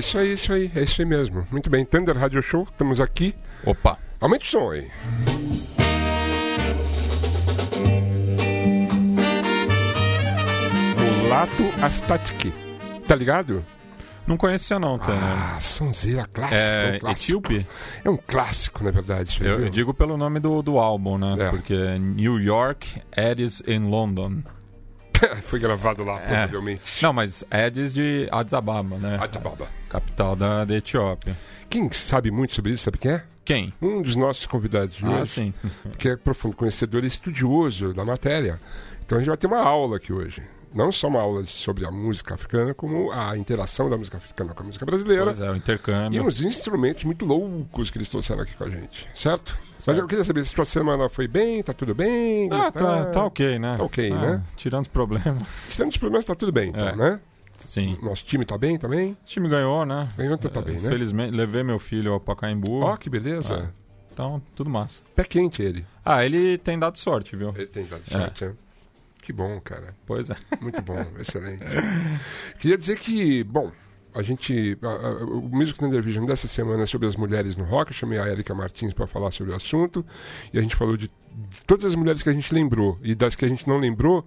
É, isso aí, isso aí, é isso aí mesmo. Muito bem, Thunder Radio Show, estamos aqui. Opa! Aumente o som aí. Mulato Astatski. Tá ligado? Não conhecia não, tá? Ah, sonzeira, clássico. É um clássico. etíope? É um clássico, na verdade. Eu, eu digo pelo nome do, do álbum, né? É. Porque é New York, Addis em London. Foi gravado lá, provavelmente. Não, mas Addis de Addis Ababa, né? Addis Ababa. Capital da, da Etiópia. Quem sabe muito sobre isso, sabe quem é? Quem? Um dos nossos convidados de Ah, hoje, sim. que é profundo conhecedor e estudioso da matéria. Então a gente vai ter uma aula aqui hoje. Não só uma aula sobre a música africana, como a interação da música africana com a música brasileira. Pois é, o E intercâmbio. uns instrumentos muito loucos que eles trouxeram aqui com a gente, certo? Mas eu queria saber se sua semana foi bem, tá tudo bem? Ah, tá, tá ok, né? Tá ok, Ah, né? Tirando os problemas. Tirando os problemas, tá tudo bem, então, É. né? Sim. Nosso time tá bem também? O time ganhou, né? Ganhou, então tá bem, né? Felizmente, levei meu filho ao Pacaembu. Ó, que beleza. Então, tudo massa. Pé quente ele. Ah, ele tem dado sorte, viu? Ele tem dado É. sorte, é. Que bom, cara. Pois é. Muito bom, excelente. Queria dizer que, bom, a gente. a- a- o Music Thunder Vision dessa semana é sobre as mulheres no rock. Eu chamei a Erika Martins para falar sobre o assunto. E a gente falou de, de todas as mulheres que a gente lembrou. E das que a gente não lembrou,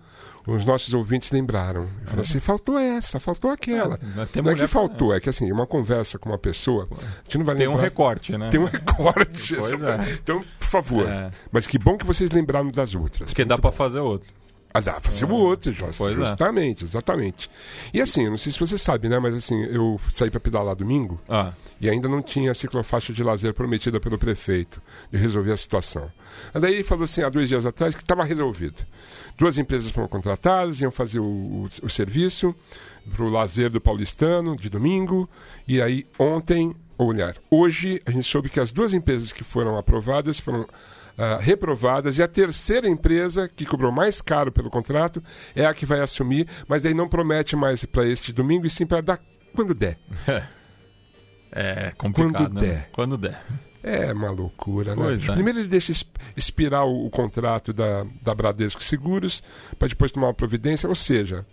os nossos ouvintes lembraram. E Falaram assim: faltou essa, faltou aquela. É, não é que faltou, é que assim, uma conversa com uma pessoa, a gente não vai Tem um lembrar. recorte, né? Tem um recorte. É. Então, por favor. É. Mas que bom que vocês lembraram das outras. Porque dá pra fazer outro. Ah, fazer o outro, Jorge. Pois é. Justamente, exatamente. E assim, eu não sei se você sabe, né? Mas assim, eu saí para pedalar domingo Ah, e ainda não tinha a ciclofaixa de lazer prometida pelo prefeito de resolver a situação. Aí daí ele falou assim, há dois dias atrás, que estava resolvido. Duas empresas foram contratadas, iam fazer o, o- o serviço para o lazer do paulistano de domingo. E aí ontem, ou melhor, hoje a gente soube que as duas empresas que foram aprovadas foram ah, reprovadas e a terceira empresa que cobrou mais caro pelo contrato é a que vai assumir, mas daí não promete mais para este domingo e sim para dar quando der. é complicado. Quando né? der. Quando der. É uma loucura, né? É. Primeiro ele deixa expirar o, o contrato da, da Bradesco Seguros para depois tomar uma providência, ou seja,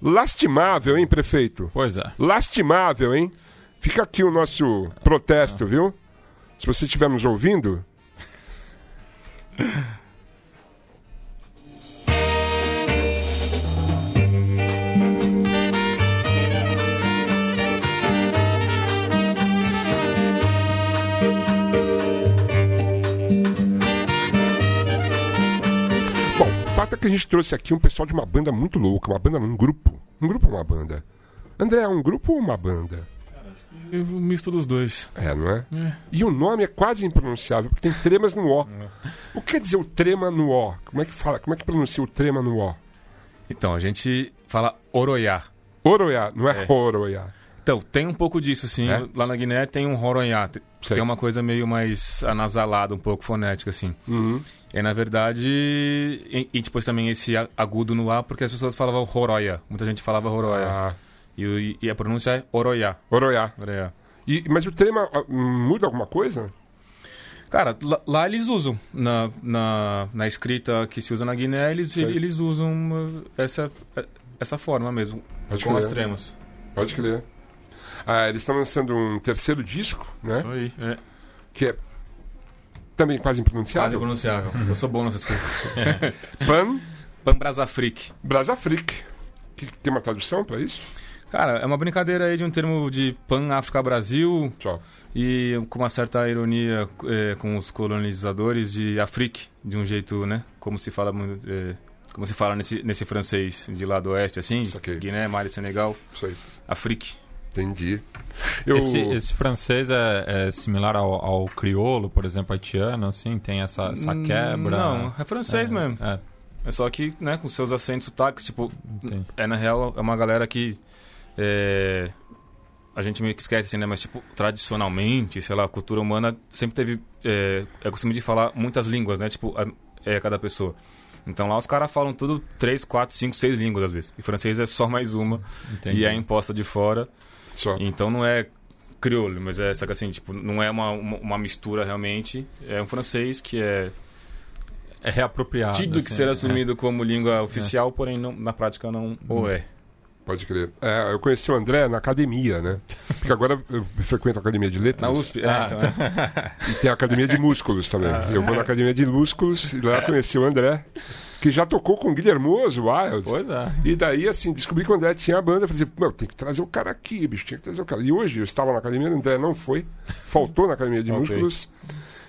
lastimável, hein, prefeito? Pois é. Lastimável, hein? Fica aqui o nosso protesto, viu? Se você estiver nos ouvindo. Fato é que a gente trouxe aqui um pessoal de uma banda muito louca, uma banda, um grupo. Um grupo ou uma banda? André, é um grupo ou uma banda? Eu misto dos dois. É, não é? É. E o nome é quase impronunciável, porque tem tremas no O. O que quer dizer o trema no O? Como é que fala? Como é que pronuncia o trema no O? Então, a gente fala Oroiá. Oroiá, não é, É. Roroiá. Então, tem um pouco disso, sim. É? Lá na Guiné tem um Roroiá. Tem- Sei. Tem uma coisa meio mais anasalada, um pouco fonética, assim. Uhum. E, na verdade, e, e depois também esse agudo no A, porque as pessoas falavam Roroia. Muita gente falava Roroia. Ah, E, e a pronúncia é Oroiá. Oroiá. Oroiá. E, mas o trema ah, muda alguma coisa? Cara, lá, lá eles usam. Na, na, na escrita que se usa na Guiné, eles, Sei. eles usam uh, essa, essa forma mesmo. Pode com crer. as tremas. Pode crer. Ah, eles estão lançando um terceiro disco, né? Isso aí. É. Que é também quase Quase impronunciável. pronunciável. Eu sou bom nessas coisas. Pan Pambrasafrique. Brasafrique. Que que tem uma tradução para isso? Cara, é uma brincadeira aí de um termo de Pan-África-Brasil Tchau. e com uma certa ironia é, com os colonizadores de Afrique, de um jeito, né? Como se fala, muito, é, como se fala nesse, nesse francês de lá do oeste, assim, Saquei. Guiné, Mali, Senegal, Isso aí. Afrique. Entendi. Eu... Esse, esse francês é, é similar ao, ao crioulo, por exemplo, haitiano, assim? Tem essa, essa Hum, quebra? Não, é francês é, mesmo. É, É só que, né, com seus acentos, sotaques, tipo, entendi. é na real, é uma galera que é, a gente meio que esquece, assim, né? Mas, tipo, tradicionalmente, sei lá, a cultura humana sempre teve. É, é costume de falar muitas línguas, né? Tipo, a- é cada pessoa. Então lá os caras falam tudo três, quatro, cinco, seis línguas às vezes. E francês é só mais uma. entendi. E é imposta de fora. Só. Então não é crioulo, mas é, saca assim, tipo, não é uma, uma, uma mistura realmente. É um francês que é É reapropriado. tido que assim, ser é. assumido como língua oficial, porém não- na prática não o é. Pode crer. É, eu conheci o André na academia, né? Porque agora eu frequento a academia de letras. Na USP. Ah, então, E tem a academia de músculos também. Eu vou na academia de músculos e lá conheci o André, que já tocou com o Guilhermoso, Wild. Pois é. E daí, assim, descobri que o André tinha a banda. Falei, assim, meu, tem que trazer o cara aqui, bicho, tinha que trazer o cara. E hoje eu estava na academia, o André não foi, faltou na academia de Ok. músculos.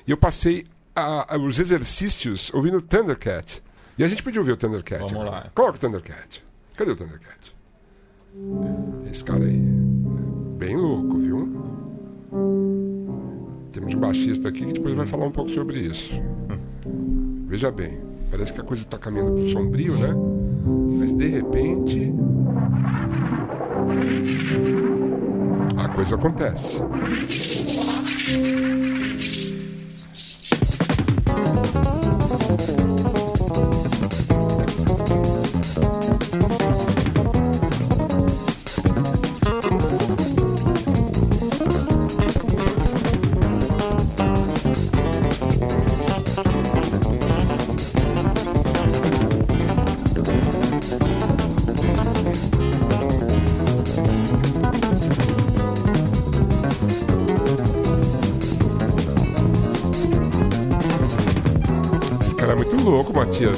E eu passei a- a- os exercícios ouvindo Thundercat. E a gente podia ouvir o Thundercat. Vamos agora. lá. Coloca o Thundercat. Cadê o Thundercat? Esse cara aí. Bem louco, viu? Temos um baixista aqui que depois vai falar um pouco sobre isso. Veja bem, parece que a coisa está caminhando pro sombrio, né? Mas de repente. A coisa acontece.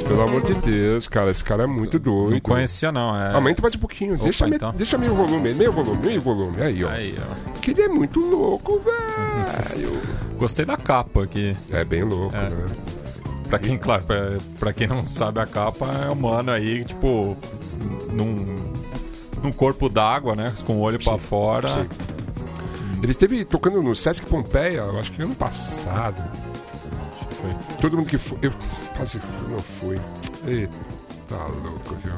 Pelo amor de Deus, cara. Esse cara é muito doido. Não conhecia, não. É... Aumenta mais um pouquinho. Opa, deixa, me- então. deixa meio volume, meio volume, meio volume. Aí, ó. Aí, ó. Que ele é muito louco, velho. Gostei da capa aqui. É bem louco, É. né? Pra quem, claro, pra, pra quem não sabe, a capa é um mano aí, tipo, num, num corpo d'água, né? Com o olho pra fora. sim. Ele esteve tocando no Sesc Pompeia, eu acho que ano passado. Todo mundo que foi. Eu quase fui, não fui. Eita, louco, viu?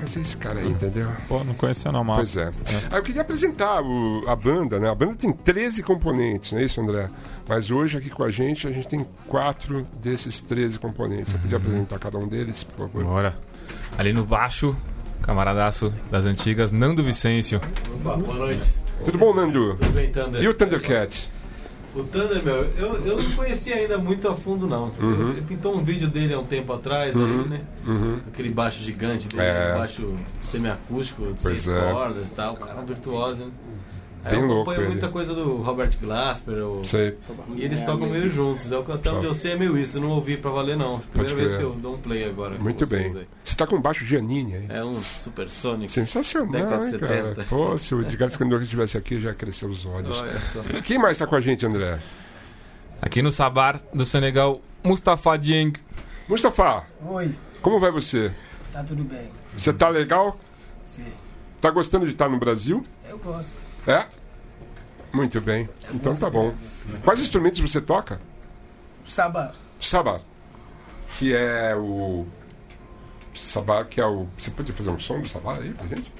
Mas é esse cara aí, entendeu? Pô, não conhecia não, Pois mas... é. Ah, eu queria apresentar o- a banda, né? A banda tem 13 componentes, não é isso, André? Mas hoje aqui com a gente, a gente tem quatro desses 13 componentes. Você podia apresentar cada um deles, por favor? Bora. Ali no baixo, camaradaço das antigas, Nando Vicêncio. Opa, boa noite. Tudo bom, Nando? Tudo bem, Thunder? E o Thundercat? O Thunder, meu, eu, eu não conhecia ainda muito a fundo, não. Uhum. Ele pintou um vídeo dele há um tempo atrás, Uhum. aí, né? Uhum. Aquele baixo gigante dele, É. baixo semiacústico, de Pois seis é. cordas e tal. O cara é um virtuoso, né? Aí Bem eu louco acompanho ele. muita coisa do Robert Glasper, o... Sei. e eles tocam meio juntos. né? Até onde eu sei é meio isso, eu não ouvi pra valer, não. Primeira vez que eu dou um play agora. com Muito vocês bem. aí. Você tá com um baixo Giannini aí. É um Super Sonic. Sensacional, Década hein, cara? 70. Pô, se o Edgar Scandor estivesse aqui, já ia crescer os olhos. Olha só. Quem mais tá com a gente, André? Aqui no Sabar do Senegal, Mustafa Dieng. Mustafa, Oi, como vai você? tá tudo bem? Você tá legal? Sim, Tá gostando de estar no Brasil? eu gosto. É? Muito bem. Então tá bom. Quais instrumentos você toca? Sabá, Sabar. Que é o. Sabar, que é o. Você pode fazer um som do Sabar aí pra gente?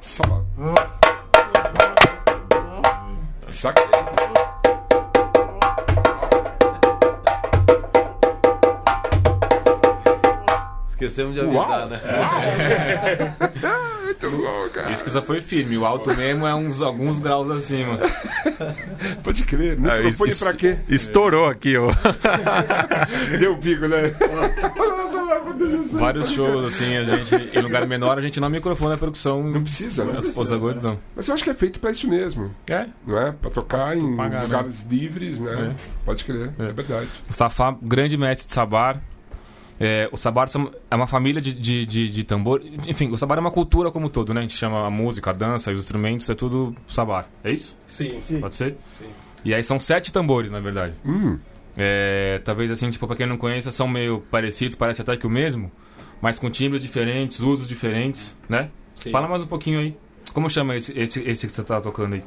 Sabar. Saquei. Esquecemos de avisar, Uau! né? Muito bom, cara. Isso que só foi firme, o alto mesmo é uns alguns graus acima. Pode crer. Ah, Microfone isso- pra quê? Estourou aqui, ó. Deu pico, né? Vários shows, assim, a gente, em lugar menor, a gente não microfone a percussão. Não precisa, não As precisa. posas gordas, não. Mas eu acho que é feito pra isso mesmo. É, Não é? Pra tocar em pagar, né? lugares livres, né? Pode crer, é, É. verdade. Mustafa, grande mestre de sabar. É, o sabar é uma família de, de, de, de tambor. Enfim, o sabar é uma cultura como um todo, né? A gente chama a música, a dança os instrumentos, é tudo sabar. É isso? Sim. Pode ser? E aí são sete tambores, na verdade. Hum, É, talvez assim, tipo, pra quem não conhece, são meio parecidos, parece até que o mesmo, mas com timbres diferentes, usos diferentes, né? Sim. Fala mais um pouquinho aí. Como chama esse, esse, esse que você tá tocando aí?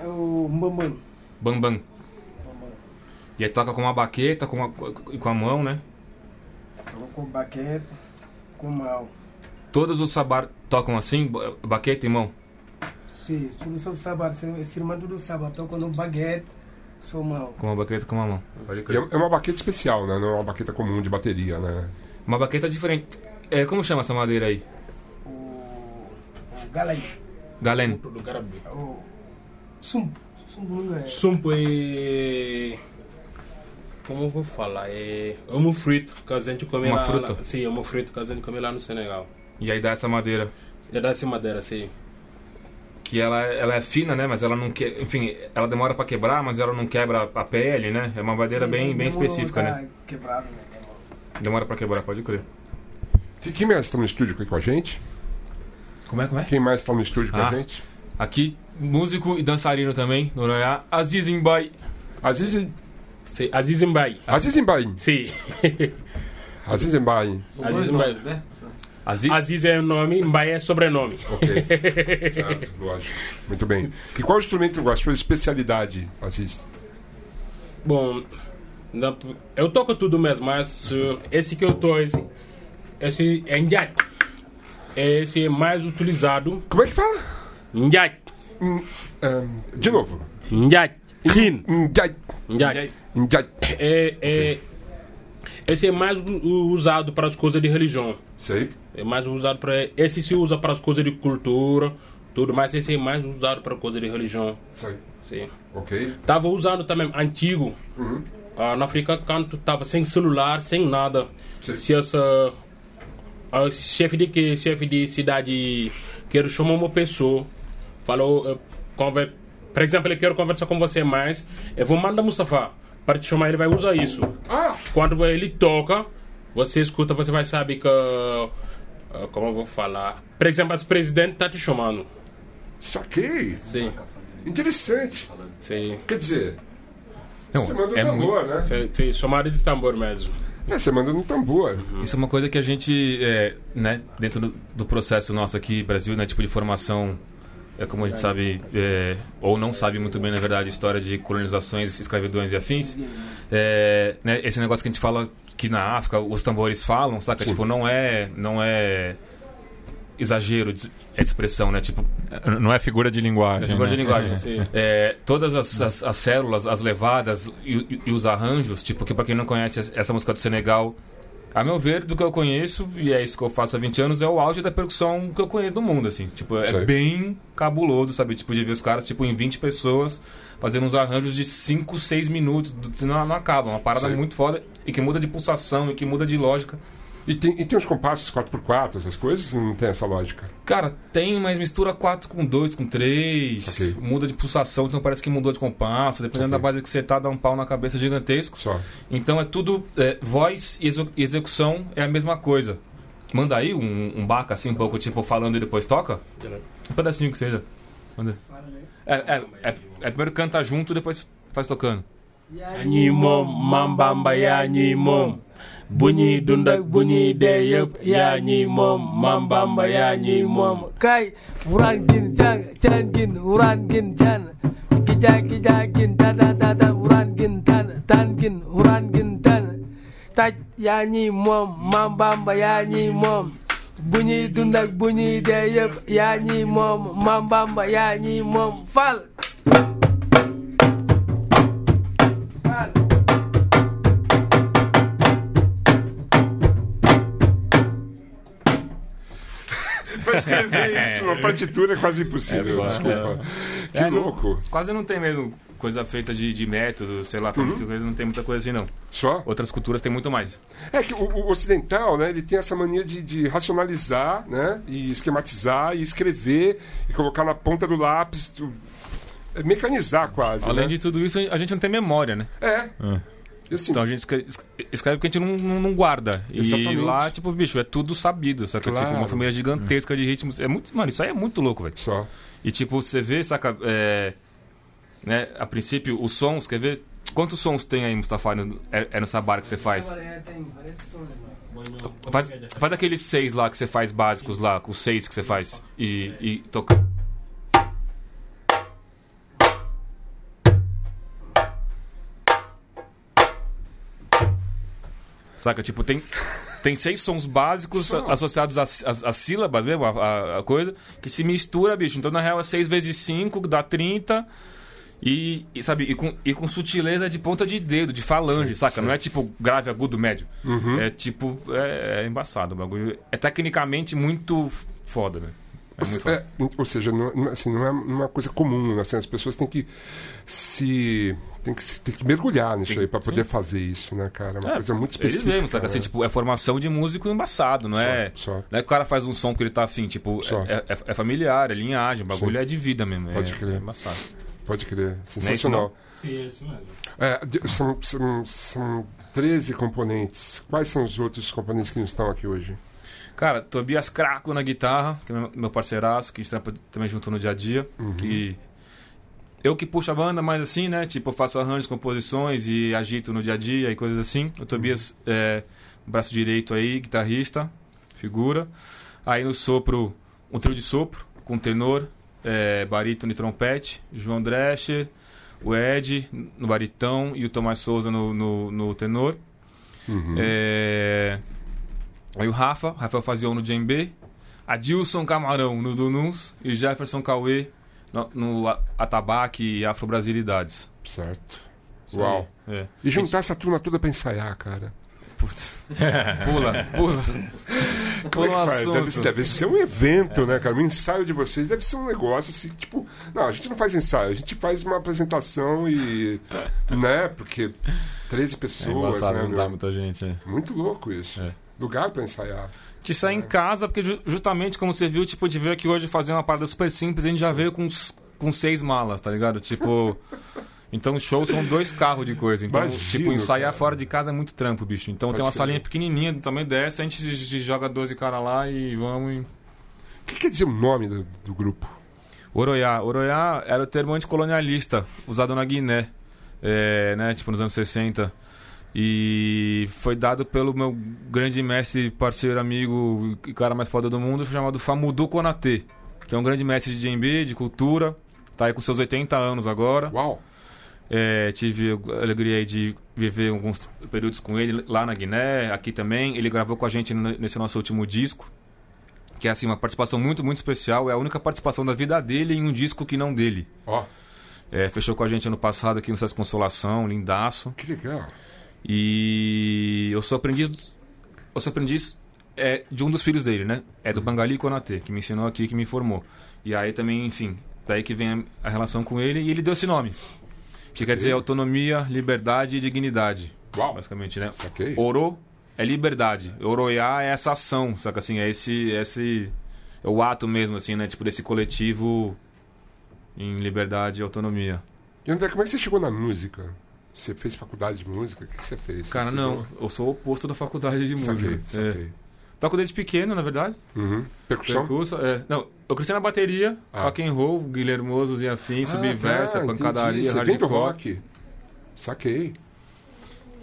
é o Mbambam. Bambam. E aí toca com uma baqueta, com, uma, com a mão, né? Tô com baquete, com mão. Todos os sabar tocam assim, ba- baqueta e mão. Sim, tudo sobre sabá, esse irmão do sabá, tô com um baguete, sou mão. Com uma baqueta com uma mão. E é é uma baqueta especial, né? Não é uma baqueta comum de bateria, né? Uma baqueta diferente. É, como chama essa madeira aí? O, Galen. Do Garabi. o sumpo, sumpo não é. Sumpo é. Como eu vou falar? É. Amo frito, que a gente come Uma lá. fruta? lá- Sim, amo frito, que a gente come lá no Senegal. E aí dá essa madeira. Já dá essa madeira, sim. Que ela, ela é fina, né? Mas ela não que... Enfim, ela demora pra quebrar, mas ela não quebra a pele, né? É uma madeira bem, bem específica, né? Quebrado, né? Demora pra quebrar, pode crer. Quem mais está no estúdio aqui com a gente? Como é, como é? Quem mais está no estúdio com Ah. a gente? Aqui, músico e dançarino também, Noronha. Aziz Mbai. Aziz, Sim. Aziz Mbai. Aziz Mbaim. Sim. Aziz Mbaim. São Aziz né? Aziz? Aziz é o nome, Mbai é sobrenome. Ok. certo, lógico. Muito bem. E qual instrumento, a sua especialidade, Aziz? Bom, eu toco tudo mesmo, mas uh, esse que eu tô, esse, esse é Njat. Esse é mais utilizado. Como é que fala? Njat. Ahn, de novo. Njat. Njai. Njat. É, é, esse é mais usado para as coisas de religião. Sei. É mais usado para. Esse se usa para as coisas de cultura, tudo, mas esse é mais usado para coisas de religião. Sei. Sim. Ok. Tava usando também antigo. Ah, na África canto tava sem celular, sem nada. Sim. Se essa a chefe de que chefe de cidade quer chamar uma pessoa, falou, eh, conver, por exemplo, ele quer conversar com você mais, eu vou mandar Mustafa para te chamar, ele vai usar isso. Ah, Quando ele toca, você escuta, você vai saber que ah, como eu vou falar, por exemplo, o presidente tá te chamando. saquei. Sim, Interessante. sim. Quer dizer, Não, você manda um é tambor, né? Sim, sim, chamado de tambor mesmo. É, você manda no tambor. Isso é uma coisa que a gente, é, né, dentro do, do processo nosso aqui, Brasil, né, tipo de formação, é como a gente sabe, é, ou não sabe muito bem, na verdade, história de colonizações, escravidões e afins, é, né, esse negócio que a gente fala que na África os tambores falam, saca? Tipo, não é, não é exagero de, é de expressão, né? Tipo, Não é figura de linguagem. é figura né? de linguagem. Sim. É, todas as, as, as células, as levadas e, e- e os arranjos, tipo, que pra quem não conhece es- essa música do Senegal, a meu ver, do que eu conheço, e é isso que eu faço há 20 anos, é o auge da percussão que eu conheço do mundo, assim. Tipo, é Sei. bem cabuloso, sabe? Tipo, de ver os caras, tipo, em 20 pessoas, fazendo uns arranjos de 5, 6 minutos, não, não acaba. Uma parada Sei. muito foda e que muda de pulsação e que muda de lógica. E tem, e tem os compassos 4x4, essas coisas? Não tem essa lógica. Cara, tem, mas mistura 4 com 2, com 3, Ok. muda de pulsação, então parece que mudou de compasso, dependendo Ok. da base que você tá, dá um pau na cabeça gigantesco. Só. Então é tudo, é, voz e execu- execução é a mesma coisa. Manda aí um, um baca assim, um pouco tipo falando e depois toca. Um pedacinho que seja. Manda. Né? É, é, é, é primeiro canta junto, depois faz tocando. ñi moom Maam Bu ñuy dund ak bu ñuy dee yëpp yaa ñi moom Maam Bamba yaa ñi moom Kai, uran gin jang, chan gin, uran gin chan. Kija kija gin, ta ta ta ta, gin tan, tan gin, uran gin tan. Taj yaa ñi moom, Maam Bamba yaa ñi moom. Bu ñuy dund bu ñuy dee yëpp yaa ñi moom, Maam Bamba yaa ñi moom. Fal. Pra escrever isso, uma partitura é quase impossível. É, desculpa. Que É, não- louco. Quase não tem mesmo coisa feita de, de método, sei lá, Uhum. coisa, não tem muita coisa assim não. Só? Outras culturas tem muito mais. É que o, o ocidental, né, ele tem essa mania de, de racionalizar, né, e esquematizar, e escrever, e colocar na ponta do lápis, tu- é mecanizar quase, Além né? de tudo isso, a gente não tem memória, né? É. Assim, Então a gente escre- escreve porque a gente não, não, não guarda. Exatamente. E lá, tipo, bicho, é tudo sabido, saca? Claro. Tipo, uma família gigantesca de ritmos. É muito, mano, isso aí é muito louco, velho. só. E tipo, você vê, saca? É, né, a princípio, os sons, quer ver? Quantos sons tem aí, Mustafa, no, é, é no sabar que você faz? Tem várias sons, mano. Faz, faz aqueles seis lá que você faz básicos lá, com os seis que você faz. E, e toca. Saca? Tipo, tem, tem seis sons básicos Só. associados às, sílabas mesmo, a, a- coisa, que se mistura, bicho. Então, na real, é 6 vezes 5, dá 30. E, e, sabe, e com, e com sutileza de ponta de dedo, de falange, saca? Não é tipo grave, agudo, médio. Uhum. É tipo, é, é embaçado o bagulho. É tecnicamente muito foda, né? É muito foda. É, ou seja, não, não- assim, não é uma coisa comum. Assim, as pessoas têm que se tem que, tem que mergulhar nisso Tem- aí pra sim. poder fazer isso, né, cara? É uma É, coisa muito Eles específica. mesmo, saca? Assim, né? tipo, é formação de músico embaçado, não é? Só, só. Não é que o cara faz um som porque ele tá afim, tipo, é, é- é familiar, é linhagem, o bagulho Sim. é de vida mesmo. é- Pode crer. É embaçado. Pode crer. É isso, Sensacional. Sim, é isso mesmo. É, são, são, são 13 componentes. Quais são os outros componentes que não estão aqui hoje? Cara, Tobias Craco na guitarra, que é meu- parceiraço, que trampa também junto no dia a dia. Uhum. Que eu que puxo a banda, mas assim, né? Tipo, eu faço arranjos, composições e agito no dia a dia e coisas assim. O Tobias é braço direito aí, guitarrista, figura. Aí no sopro, um trio de sopro, com tenor, é, barítono e trompete, João Drescher, o Ed no baritão e o Tomás Souza no, no, no tenor. Uhum. É, Aí o Rafa, Rafael Fazion no djembe, Adilson Camarão no Dununs e Jefferson Cauê no, Atabaque e Afro-Brasilidades. Certo. Uau. É. E juntar essa turma toda pra ensaiar, cara. Putz. Pula, pula. Como é que faz? Deve, deve ser um evento, né, cara? O ensaio de vocês deve ser um negócio assim, tipo. Não, a gente não faz ensaio, a gente faz uma apresentação e. né? Porque 13 É pessoas, engraçado, né? não meu? dá muita gente. é. Muito louco isso. É. Lugar pra ensaiar. Que sai em casa, porque ju- justamente como você viu, tipo, de ver aqui hoje fazer uma parada super simples, a gente já veio com, com seis malas, tá ligado? Tipo. Então, shows são dois carros de coisa. Então, Imagino, tipo, ensaiar cara. fora de casa é muito trampo, bicho. Então, Pode tem uma salinha pequenininha, também desce, a gente joga 12 caras lá e vamos. E... O que quer dizer o nome do, do grupo? Oroiá. Oroiá era o termo anticolonialista usado na Guiné, é, né, tipo nos anos 60. E foi dado pelo meu grande mestre, parceiro, amigo e cara mais foda do mundo, chamado Famudu Konatê, que é um grande mestre de djembe, de cultura, tá aí com seus 80 anos agora. Uau! É, tive a alegria de viver alguns períodos com ele lá na Guiné, aqui também. Ele gravou com a gente nesse nosso último disco, que é assim uma participação muito, muito especial. É a única participação da vida dele em um disco que não dele. Ó, É, fechou com a gente ano passado aqui no Sesc Consolação, lindaço. que legal. E eu sou aprendiz, eu sou aprendiz é, de um dos filhos dele, né? É do Bangali Konatê, que me ensinou aqui, que me formou. E aí também, enfim, daí que vem a, a relação com ele e ele deu esse nome. Que quer dizer autonomia, liberdade e dignidade, Uau! basicamente, né? Saquei. Oro é liberdade, oroiá é essa ação, saca assim? É esse, esse é o ato mesmo, assim, né? Tipo desse coletivo em liberdade e autonomia. E André, como é que você chegou na música? Você fez faculdade de música? O que você fez? Você Cara, não, eu sou o oposto da faculdade de Saquei, música. É. saquei. Toco desde pequeno, na verdade. Uhum. Percussão? Percurso, é. Não, eu cresci na bateria, Ah. rock and roll, Guilhermosos e afins, Ah, subversa, tá, pancadaria, entendi. Você vem do rock? Saquei.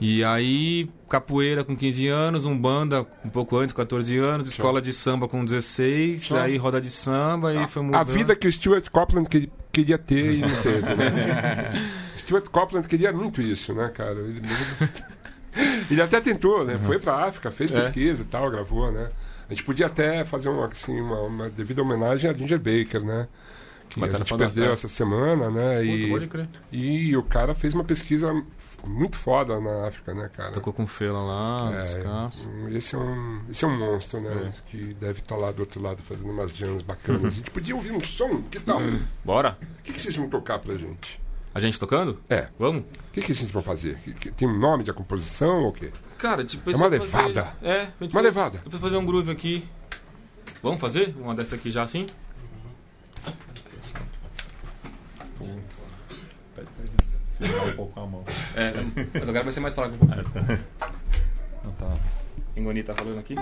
E aí, capoeira com 15 anos, umbanda um pouco antes, 14 anos, escola de samba com 16, Só. aí roda de samba e foi mudando. A vida que o Stuart Copeland que- queria ter e não teve, né? Stuart Copeland queria muito isso, né, cara? Ele, ele até tentou, né? Foi pra África, fez Uhum. É. pesquisa e tal, gravou, né? A gente podia até fazer uma, assim, uma, uma devida homenagem a Ginger Baker, né? Que Batalha a gente perdeu essa semana, né? Puta, E, crer. e o cara fez uma pesquisa muito foda na África, né, cara? Tocou com Fela lá, É, descanso. esse, é um, esse é um monstro, né? É. Que deve estar lá do outro lado fazendo umas jams bacanas. A gente podia ouvir um som, que tal? O Bora? que, que vocês vão tocar pra gente? A gente tocando? É. Vamos? O que, que vocês vão fazer? Que- que- tem um nome de composição ou o quê? Cara, tipo... É uma vou fazer- levada. É, a gente Uma vai- levada. Eu vou fazer um groove aqui. Vamos fazer? Uma dessa aqui já assim? Segurar um pouco a mão. É, mas agora vai ser mais fácil. um pouco. Não tá. Engoni tá falando aqui?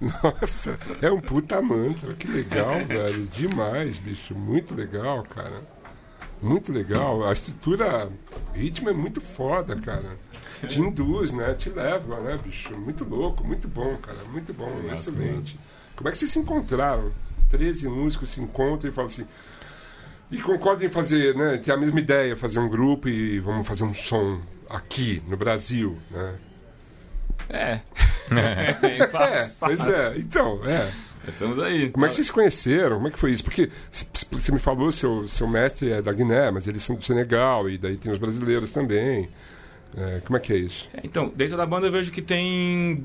Nossa, é um puta mantra. Que legal, velho. Demais, bicho. Muito legal, cara. Muito legal. A estrutura, o ritmo é muito foda, cara. Te induz, né? Te leva, né, bicho? Muito louco, muito bom, cara. Muito bom, excelente. Como é que vocês se encontraram? 13 músicos se encontram e falam assim. E concordam em fazer, né? Ter a mesma ideia, fazer um grupo e vamos fazer um som aqui no Brasil, né? É. É, pois é. Então, é. Estamos aí. Como é que vocês se conheceram? Como é que foi isso? Porque você me falou, seu, seu mestre é da Guiné, mas eles são do Senegal, e daí tem os brasileiros também. É, como é que é isso? É, Então, dentro da banda eu vejo que tem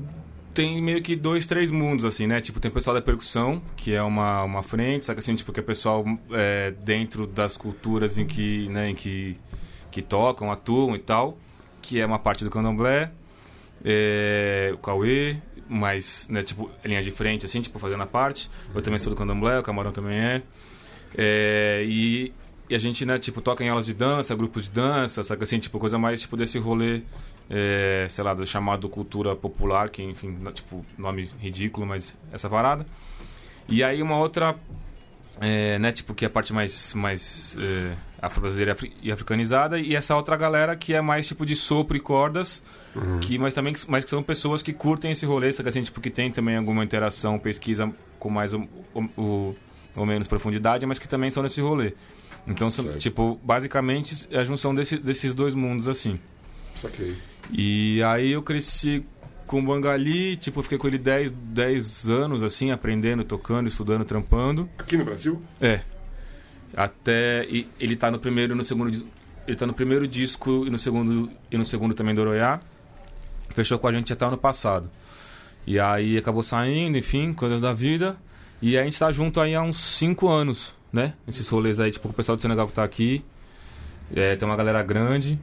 tem meio que dois, três mundos, assim, né? Tipo, tem o pessoal da percussão, que é uma, uma frente, sabe assim, tipo, que é pessoal é, dentro das culturas em que, né, em que, que tocam, atuam e tal, que é uma parte do candomblé, é, o Cauê, mas, né, tipo, linha de frente, assim, tipo, fazendo a parte. Eu também sou do candomblé, o Camarão também é. É, e, e a gente, né, tipo, toca em aulas de dança, grupos de dança, assim, tipo, coisa mais, tipo, desse rolê, é, sei lá, do chamado cultura popular, que, enfim, tipo, nome ridículo, mas essa parada. E aí uma outra, é, né, tipo, que é a parte mais, mais é, afro-brasileira e afri- africanizada, e essa outra galera que é mais, tipo, de sopro e cordas, que, mas também mas que são pessoas que curtem esse rolê, sabe assim, tipo, que tem também alguma interação, pesquisa com mais ou, ou, ou menos profundidade, mas que também são nesse rolê. Então, são, tipo, basicamente é a junção desse, desses dois mundos, assim. Saquei. E aí eu cresci com o Bangali, tipo, eu fiquei com ele 10, 10 anos, assim, aprendendo, tocando, estudando, trampando. Aqui no Brasil? É. Até. E ele tá no primeiro e no segundo. Ele tá no primeiro disco e no segundo. E no segundo também do Oroiá. Fechou com a gente até ano passado. E aí acabou saindo, enfim, coisas da vida. E a gente tá junto aí há uns 5 anos, né? Esses rolês aí, tipo, o pessoal do Senegal que tá aqui. É, tem uma galera grande.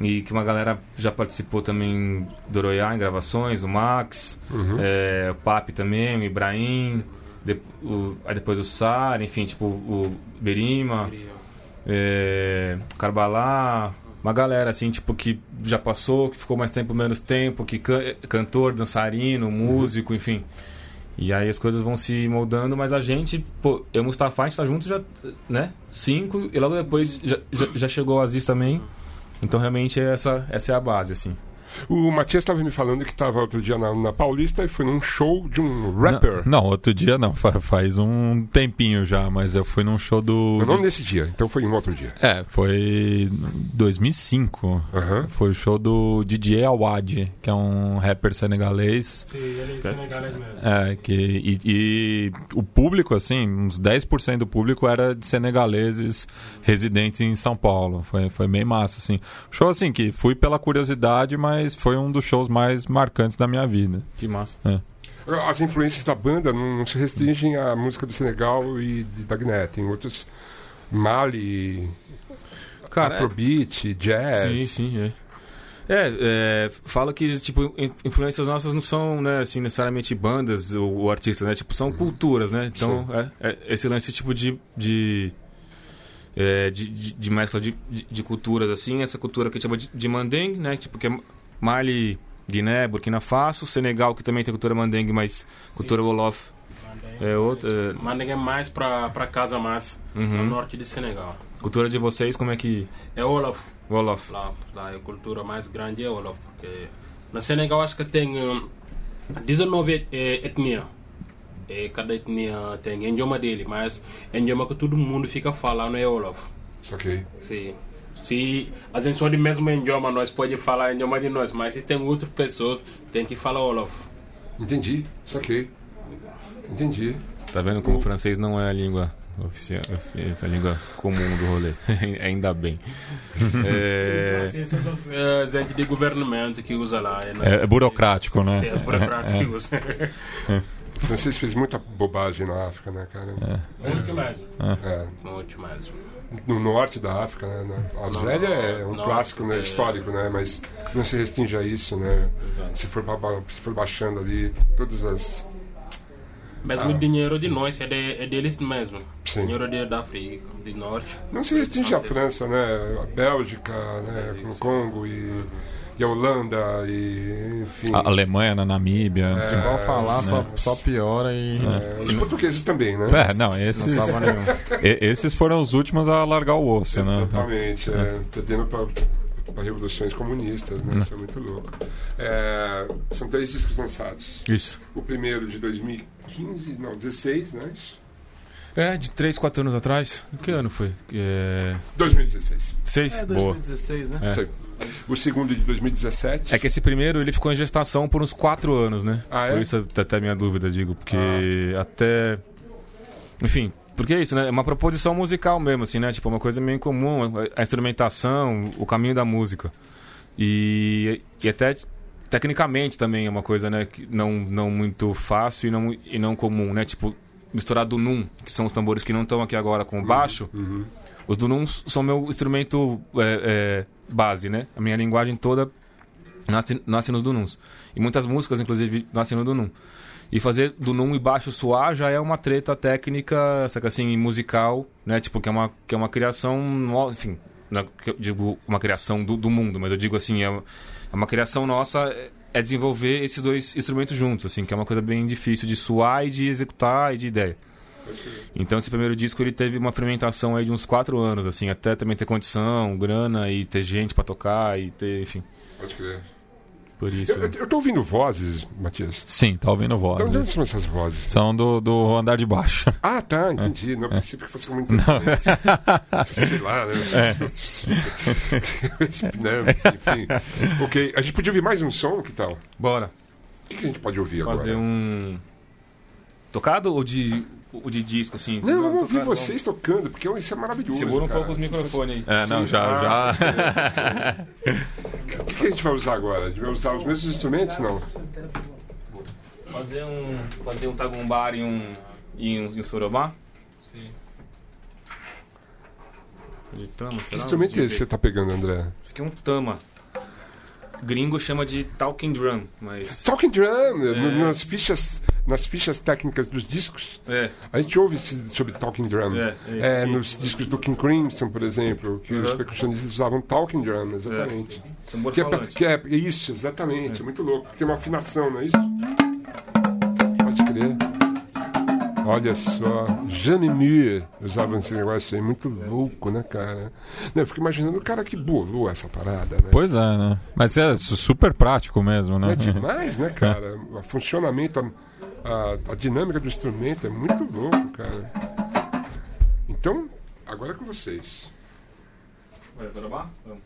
E que uma galera já participou também do Royal em gravações, o Max, é, o Papi também, o Ibrahim, de- o- aí depois o Sar, enfim, tipo, o Berima, é, Carbalá, uma galera assim, tipo, que já passou, que ficou mais tempo, menos tempo, que can- é cantor, dançarino, músico, enfim. E aí as coisas vão se moldando, mas a gente, pô, eu e o Mustafa, a gente tá junto já, né? Cinco, e logo depois já, já, já chegou o Aziz também. Então realmente essa, essa é a base, assim. O Matias estava me falando que estava outro dia na, na Paulista e foi num show de um rapper. Não, não, outro dia não, fa- faz um tempinho já, mas eu fui num show do. Não nesse dia, então foi em um outro dia. É, foi 2005. Aham. Foi o show do DJ Awad, que é um rapper senegalês. Sim, ele é senegalês mesmo. É, que, e, e o público, assim, uns 10% do público era de senegaleses residentes em São Paulo. Foi, foi bem massa, assim. Show, assim, que fui pela curiosidade, mas foi um dos shows mais marcantes da minha vida. Que massa. As influências da banda não, não se restringem à música do Senegal e de, da Guiné. Tem outros. Mali, Cara, é- Afrobeat, jazz. Sim, sim, é. É, é, fala que, tipo, in- influências nossas não são, né, assim, necessariamente bandas ou, ou artistas, né? Tipo, são culturas, né? Então, é, é esse lance, tipo, de... de é, de, de, de mescla de, de, de culturas, assim, essa cultura que a gente chama de, de Mandeng, né? Tipo, que é Mali, Guiné, Burkina Faso, Senegal, que também tem cultura Mandeng, mas cultura Wolof é outra. é, Mandem é mais pra, pra casa mais, Uhum. no norte de Senegal. cultura de vocês, como é que... É Wolof. Wolof. Lá, lá a cultura mais grande é Wolof. Porque no Senegal acho que tem hum, 19 eh, etnias. E cada etnia tem idioma dele, mas o idioma que todo mundo fica falando é Wolof. Saquei. Sim. Se a gente só de mesmo idioma, nós pode falar idioma de nós, mas se tem outras pessoas, tem que falar Wolof. Entendi. Saquei. Entendi. Tá vendo como o francês não é a língua oficial, a língua comum do rolê? Ainda bem. É, Mas esses são os, eh, gente de governamento que usa lá. É, é burocrático, né? Sim, as burocráticos que usam. O francês fez muita bobagem na África, né, cara? Muito mesmo. É. Muito mesmo. No norte da África, né? Na Algéria é um clássico, né? é. Histórico, né? Mas não se restringe a isso, né? Se for, se for baixando ali todas as... Mesmo Ah. o dinheiro de nós é, de, é deles mesmo. Sim. Dinheiro de, da África, do norte. Não se restringe à França, né? A Bélgica, né? Com o Congo e, e a Holanda e... Enfim... A Alemanha, na Namíbia. É. Igual falar, só, só piora e. É, os portugueses também, né? É, não, esses, Não e- esses foram os últimos a largar o osso, né? Exatamente, é, perdendo para revoluções comunistas, né? Isso é muito louco. É, são três discos lançados. isso. O primeiro de 2015, não, 16, né? É, de 3, 4 anos atrás. Que ano foi? É... 2016. 6? É Boa. 2016, né? É. O segundo de 2017. É que esse primeiro ele ficou em gestação por uns 4 anos, né? Ah, é? Por isso até até a minha dúvida, digo. Porque até. Enfim, porque é isso, né? É uma proposição musical mesmo, assim, né? Tipo, uma coisa meio comum. a- instrumentação, o caminho da música. E, e até tecnicamente também é uma coisa, né? Que não, não muito fácil e não, e não comum, né? Tipo, misturar do num, que são os tambores que não estão aqui agora com o baixo. Uhum. Os dununs são meu instrumento é, é, base, né? A minha linguagem toda nasce, nasce nos dununs. E muitas músicas, inclusive, nascem no dunum. E fazer dunum e baixo soar já é uma treta técnica, saca assim, musical, né? Tipo, que é uma, que é uma criação, enfim, não é que eu digo uma criação do, do mundo, mas eu digo assim, é, é uma criação nossa, é desenvolver esses dois instrumentos juntos, assim, que é uma coisa bem difícil de suar e de executar e de ideia. Então esse primeiro disco ele teve uma fermentação aí de uns quatro anos, assim, até também ter condição, grana e ter gente pra tocar e ter, enfim, Pode crer. por isso. Eu, eu, eu tô ouvindo vozes, Matias. Sim, tá ouvindo De onde voz. são essas vozes? São do, do andar de baixo. Ah, tá, entendi. Não, pensei que fosse como interferente. Sei lá, né? né? Enfim. Ok, a gente podia ouvir mais um som, que tal? Bora O que, que a gente pode ouvir fazer agora? um tocado ou de ou de disco assim? Não, vamos ouvir vocês tocando, porque isso é maravilhoso. Segura um cara. pouco os microfones aí. É, não, Sim, já, ah, já. O que, que a gente vai usar agora? A gente vai usar os mesmos instrumentos? Não. Fazer um fazer um tagumbara e um em, em Sorobá? Sim. De tama, Que instrumento é esse que você tá pegando, André? Isso aqui é um tama. Gringo chama de talking drum, mas... Talking Drum, É. nas, fichas, nas fichas técnicas dos discos, É, a gente ouve sobre Talking Drum. é, é É, nos discos do King Crimson, por exemplo, que os percussionistas usavam Talking Drum, exatamente. Tambor Que é, que é isso, exatamente, é. muito louco. Tem uma afinação, não é isso? Pode crer. Olha só, Muir usava esse negócio aí, muito louco, né, cara? Não, eu fico imaginando o cara que bolou essa parada, né? Pois é, né? Mas é su- super prático mesmo, né? É demais, né, cara? O funcionamento, a, a- a dinâmica do instrumento é muito louco, cara. Então, agora é com vocês. Vai, Sorobá? Vamos.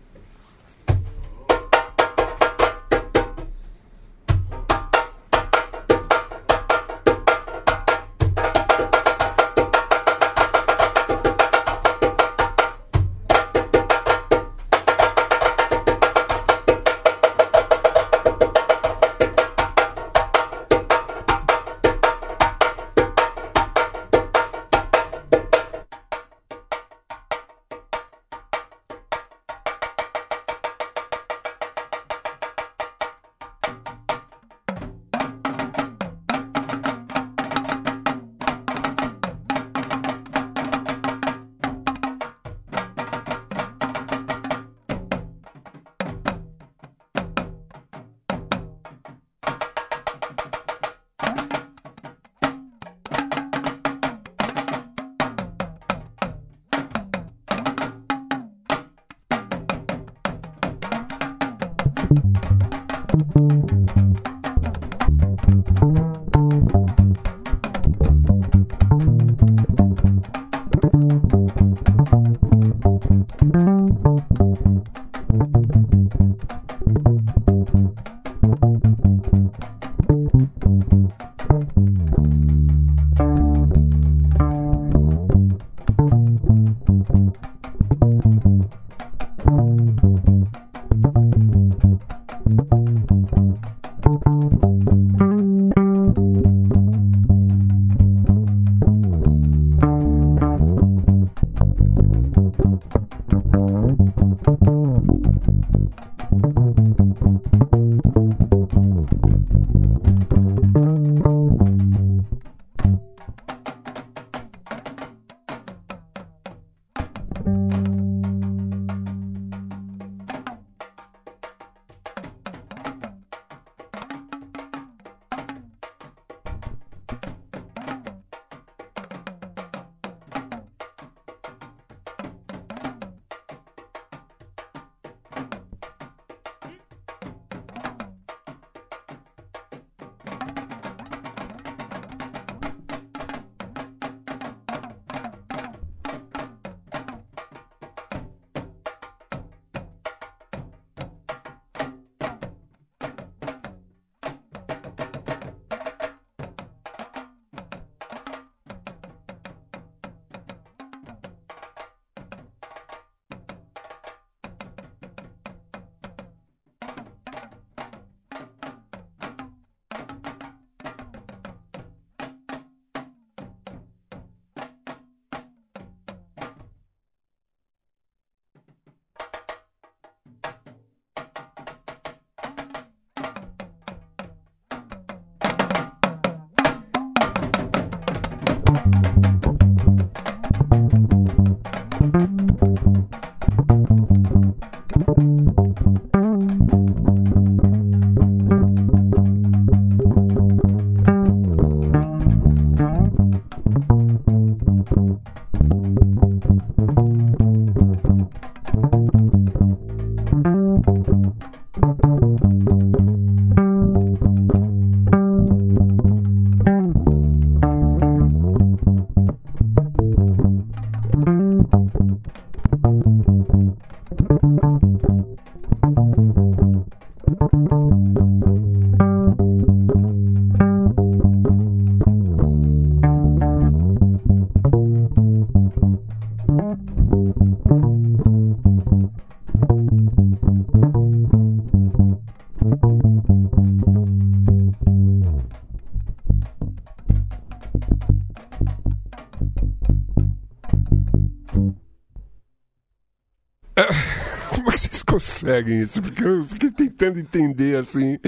Conseguem isso? Porque eu fiquei tentando entender, assim,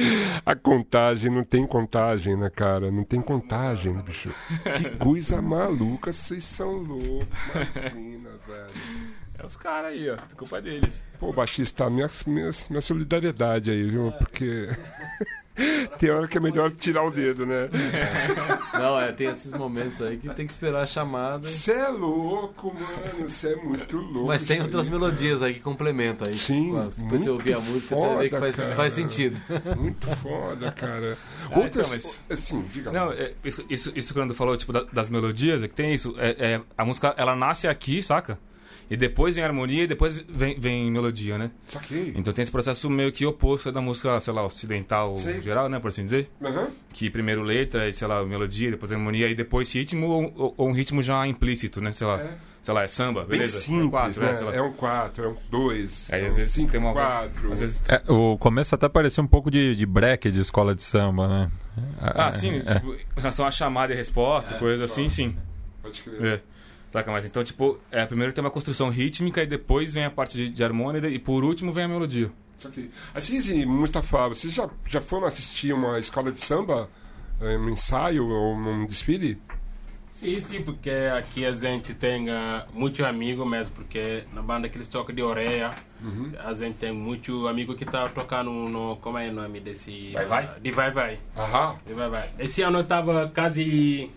a contagem. Não tem contagem, né, cara? Não tem contagem, né, bicho. Que coisa maluca, vocês são loucos. Imagina, velho. É os caras aí, ó. Culpa deles. Pô, baixista, minha, minha, minha solidariedade aí, viu? Porque tem hora que é melhor tirar o dedo, né? Não, é, tem esses momentos aí que tem que esperar a chamada. Você é louco, mano. Você é muito louco. Mas tem outras aí, melodias aí que complementam aí. Sim, Depois você muito ouvir a música, você vai ver que faz, foda, faz cara. sentido. cara. Muito foda, cara. Ah, Outras. então, mas- Assim, diga Não, é, isso, isso, isso quando falou, tipo, da- das melodias, é que tem isso. É, é, a música, ela nasce aqui, saca? E depois vem a harmonia e depois vem, vem melodia, né? Saquei. Então tem esse processo meio que oposto da música, sei lá, ocidental Sei. geral, né? Por assim dizer. Aham. Que primeiro letra, e sei lá, melodia, depois harmonia, e depois ritmo, ou, ou- um ritmo já implícito, né? Sei lá, É. sei lá, é samba, Bem beleza? simples, é quatro, né? né? É um 4, é um 2, Aí, é às um vezes 5, tem uma- 4. Às vezes É, o começo até parecia um pouco de, de break de escola de samba, né? Ah, É, sim, é. tipo, em relação a chamada e resposta, coisas assim, sim. Pode crer. É. Saca, mas então, tipo, é, primeiro tem uma construção rítmica e depois vem a parte de, de harmonia e por último vem a melodia. Saquei. Assim, assim, Mustafa, vocês já, já foram assistir uma escola de samba? eh, Um ensaio ou um desfile? Sim, sim, porque aqui a gente tem ah, muito amigo mesmo, porque na banda que eles tocam de orelha, a gente tem muito amigo que tá tocando no. Como é o nome desse. Vai Vai? ah, De Vai Vai. Aham. De Vai Vai. Esse ano eu tava quase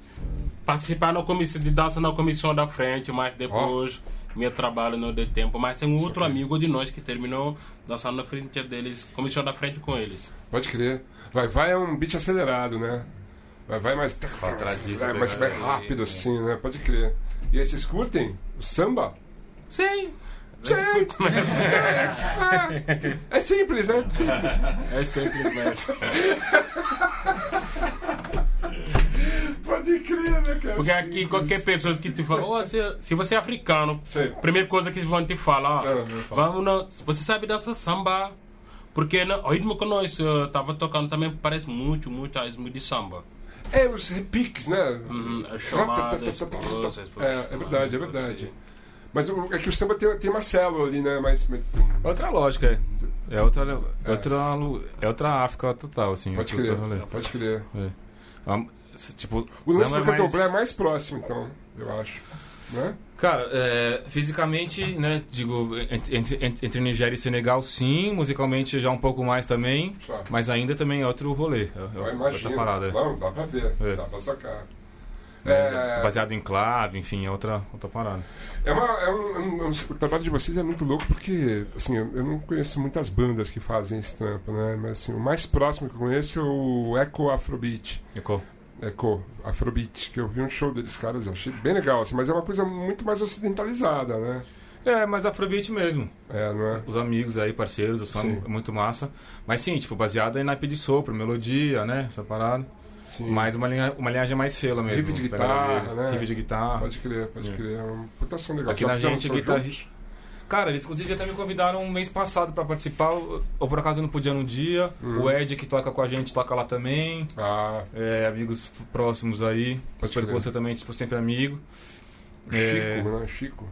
participando da comissão de dança na comissão da frente, mas depois meu trabalho não deu tempo. Mas tem um outro amigo de nós que terminou dançando na frente deles, comissão da frente com eles. Pode crer. Vai, vai é um beat acelerado, né? Vai, vai mais. disso, É, né? mais, mais rápido, assim, né? Pode crer. E aí, vocês curtem o samba? Sim! Sim. É, é simples, né? Simples. É simples mesmo. Pode crer, né, cara? Porque aqui Simples. qualquer pessoa que te fala, "Ó, se, se você é africano, Sim. primeira coisa que eles vão te falar, ó, falar. vamos na, você sabe dançar samba? Porque né, o ritmo que nós eh, tava tocando também parece muito, muito a ritmo de samba. É, os repiques, né? Uhum, as chamadas, explosões, É, é verdade, é verdade. Mas é que o samba tem, tem uma célula ali, né? Mas, mas- Outra lógica, é. É outra, é outra, é outra África total, assim. pode outro crer, pode crer. É tipo, O lance do é candomblé é mais próximo, então, eu acho. Né? Cara, é, fisicamente, né, digo, entre, entre, entre Nigéria e Senegal, sim, musicalmente já um pouco mais também, Só. mas ainda também é outro rolê. É, é Eu outra imagino. parada. é. Não, dá pra ver, É. dá pra sacar. É, É, Baseado em clave, enfim, é outra, outra parada. é uma, é um, é um- o trabalho de vocês é muito louco porque, assim, eu, eu não conheço muitas bandas que fazem esse trampo, né? Mas, assim, o mais próximo que eu conheço é o Echo Afrobeat. Ficou? Echo Afrobeat, que eu vi um show deles, caras, eu achei bem legal, assim, mas é uma coisa muito mais ocidentalizada, né? É, mas Afrobeat mesmo. É, não é? Os amigos aí, parceiros, o som é muito massa. Mas sim, tipo, baseado em naipe de sopro, melodia, né? Essa parada. Sim. Mas uma, linha, uma linhagem mais fela mesmo. Riff de guitarra, né? Riff de guitarra. Pode crer, pode É. crer. É uma puta som legal. Aqui Já na gente, guitarra. juntos? Cara, eles inclusive até me convidaram um mês passado pra participar, ou por acaso eu não podia no dia. Hum. O Ed, que toca com a gente, toca lá também. Ah, É, amigos próximos aí. Pode Espero que você também, tipo, sempre amigo. o É. Chico, né? Chico.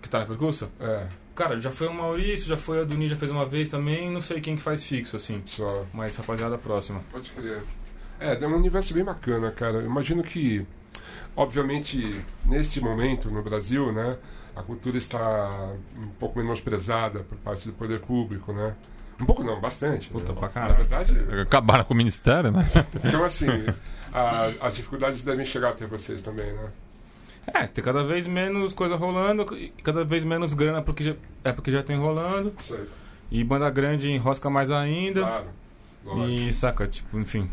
Que tá na percurso? É, Cara, já foi o Maurício, já foi a Duni, já fez uma vez também. Não sei quem que faz fixo, assim. só. Mas rapaziada próxima. Pode crer. É, é um universo bem bacana, cara. Eu imagino que, obviamente, neste momento no Brasil, né, a cultura está um pouco menosprezada por parte do poder público, né? Um pouco não, bastante. Puta né? pra Na caralho. verdade, Acabaram com o ministério, né? então assim, a- as dificuldades devem chegar até vocês também, né? É, tem cada vez menos coisa rolando, e cada vez menos grana porque já, é porque já tem rolando. Aí, E banda grande enrosca mais ainda. claro. Lógico. E saca, tipo, enfim.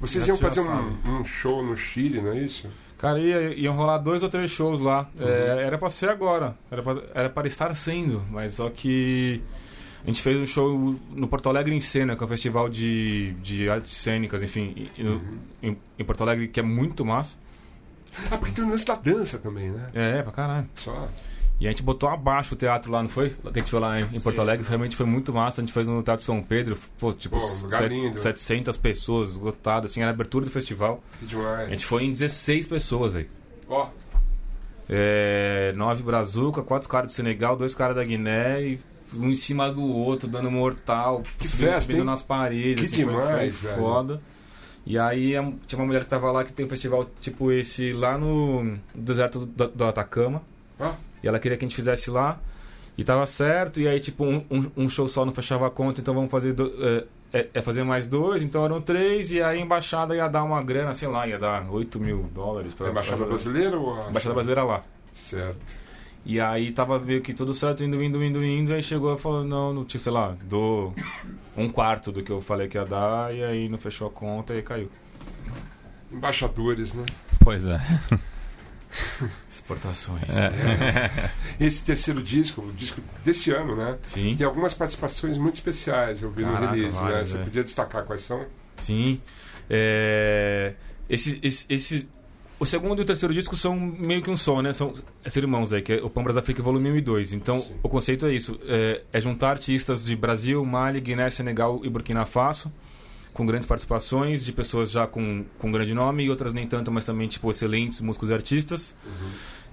Vocês iam fazer um, um show no Chile, não é isso? Cara, ia, iam rolar dois ou três shows lá. Uhum. É, era pra ser agora. Era pra, era para estar sendo. Mas só que. A gente fez um show no Porto Alegre em Cena, que é um festival de, de artes cênicas, enfim, Uhum. em, em Porto Alegre, que é muito massa. Ah, porque tem o lance da dança também, né? É, pra caralho. Só. E a gente botou abaixo o teatro lá, não foi? Que a gente foi lá em, Porto Alegre, realmente foi muito massa. A gente fez no Teatro São Pedro, pô, tipo, Pô, lindo. 700 pessoas esgotadas, assim, era a abertura do festival. Que A demais. gente foi em 16 pessoas aí. Ó, É, nove Brazuca, quatro caras do Senegal, dois caras da Guiné e um em cima do outro, dando mortal, Que subindo, festa, subindo nas paredes. Que assim, foi- demais, foi, velho. foda. E aí tinha uma mulher que tava lá que tem um festival tipo esse lá no deserto do, do Atacama. Ah. E ela queria que a gente fizesse lá. E tava certo, e aí tipo um, um- um show só não fechava a conta, então vamos fazer do- é, é- é fazer mais dois, então eram três, e aí a embaixada ia dar uma grana, sei lá, ia dar 8 mil dólares pra A embaixada pra- brasileira ou a... Embaixada brasileira lá. Certo. E aí tava meio que tudo certo, indo, indo, indo, indo, aí chegou e falou, não, não tinha, sei lá, dou um quarto do que eu falei que ia dar, e aí não fechou a conta e caiu. Embaixadores, né? Pois é. Exportações. Esse terceiro disco, o disco desse ano, né? Sim, Tem algumas participações muito especiais, eu vi no Caraca, release, né? várias, Você é. podia destacar quais são? sim. É, esse, esse, esse- o segundo e o terceiro disco são meio que um som, né? São, são irmãos aí, que é o Pão Brasil África Volume 1 e 2. Então, Sim. o conceito é isso. É, é juntar artistas de Brasil, Mali, Guiné, Senegal e Burkina Faso com grandes participações de pessoas já com, com grande nome e outras nem tanto, mas também tipo excelentes músicos e artistas.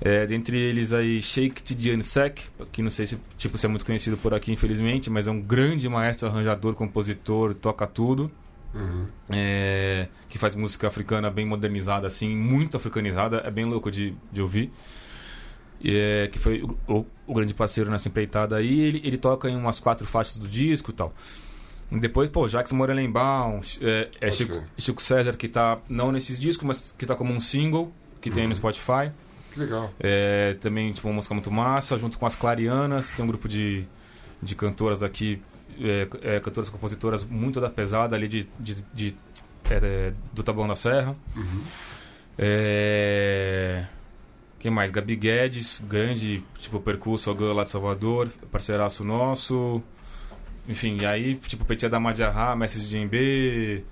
É, dentre eles aí Sheikh Tidiane Sek, que não sei se tipo se é muito conhecido por aqui infelizmente, mas é um grande maestro arranjador, compositor, toca tudo. Uhum. É, que faz música africana bem modernizada, assim, muito africanizada, é bem louco de, de ouvir. E é, que foi o, o- o grande parceiro nessa empreitada aí. Ele, ele toca em umas quatro faixas do disco e tal. Depois, pô, Jax Morelenbaum, é, é Chico. Chico César, que tá não nesses discos, mas que tá como um single, que tem no Spotify. Que legal. É, também, tipo, uma música muito massa, junto com as Clarianas, que é um grupo de, de cantoras daqui, é, é, cantoras e compositoras muito da pesada ali de, de, de- é, do Taboão da Serra. Uhum. É, quem mais? Gabi Guedes, grande, tipo, percurso lá de Salvador, parceiraço nosso. Enfim, e aí, tipo, Petia da Madiarra, mestre de DMB,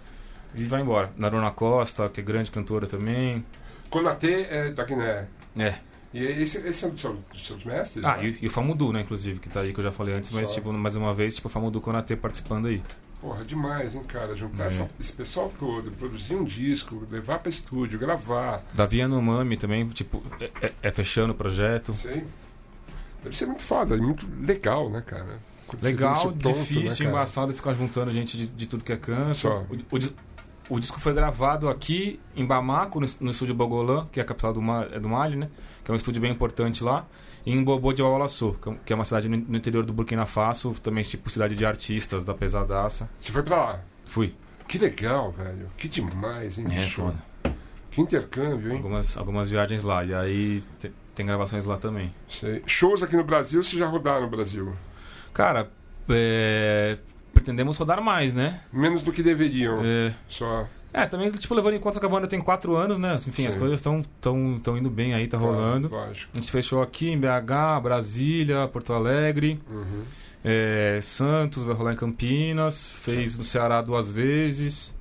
e vai embora. Narona Costa, que é grande cantora também. Konatê é da Guiné. É. E esse, esse é um dos seus, dos seus mestres? Ah, né? e, e o Famudu, né, inclusive, que tá aí, que eu já falei antes, mas, Só. tipo, mais uma vez, tipo, o Famudu Konatê participando aí. Porra, demais, hein, cara? Juntar É. essa- esse pessoal todo, produzir um disco, levar pra estúdio, gravar. Davi Anomami também, tipo, é, é- é fechando o projeto. Sei. Deve ser muito foda, muito legal, né, cara? Legal, pronto, difícil, né, embaçado ficar juntando gente de, de tudo que é canto. O, o o disco foi gravado aqui em Bamako, no, no estúdio Bogolã, que é a capital do, é do Mali, né? Que é um estúdio bem importante lá. E em Bobo de Wawalassu, que é que é uma cidade no, no interior do Burkina Faso, também tipo cidade de artistas, da pesadaça. Você foi pra lá. Fui. Que legal, velho. Que demais, hein, É, bicho? foda. Que intercâmbio, hein? Algumas, algumas viagens lá. E aí te- tem gravações lá também. Sei. Shows aqui no Brasil, você já rodaram no Brasil? Cara, é, pretendemos rodar mais, né? Menos do que deveriam. É, Só. é, também, tipo, levando em conta que a banda tem quatro anos, né? Enfim, as Sim. coisas estão tão, tão indo bem aí, tá rolando. Lógico. A gente fechou aqui em BH, Brasília, Porto Alegre, Uhum. é, Santos, vai rolar em Campinas, fez no Ceará duas vezes.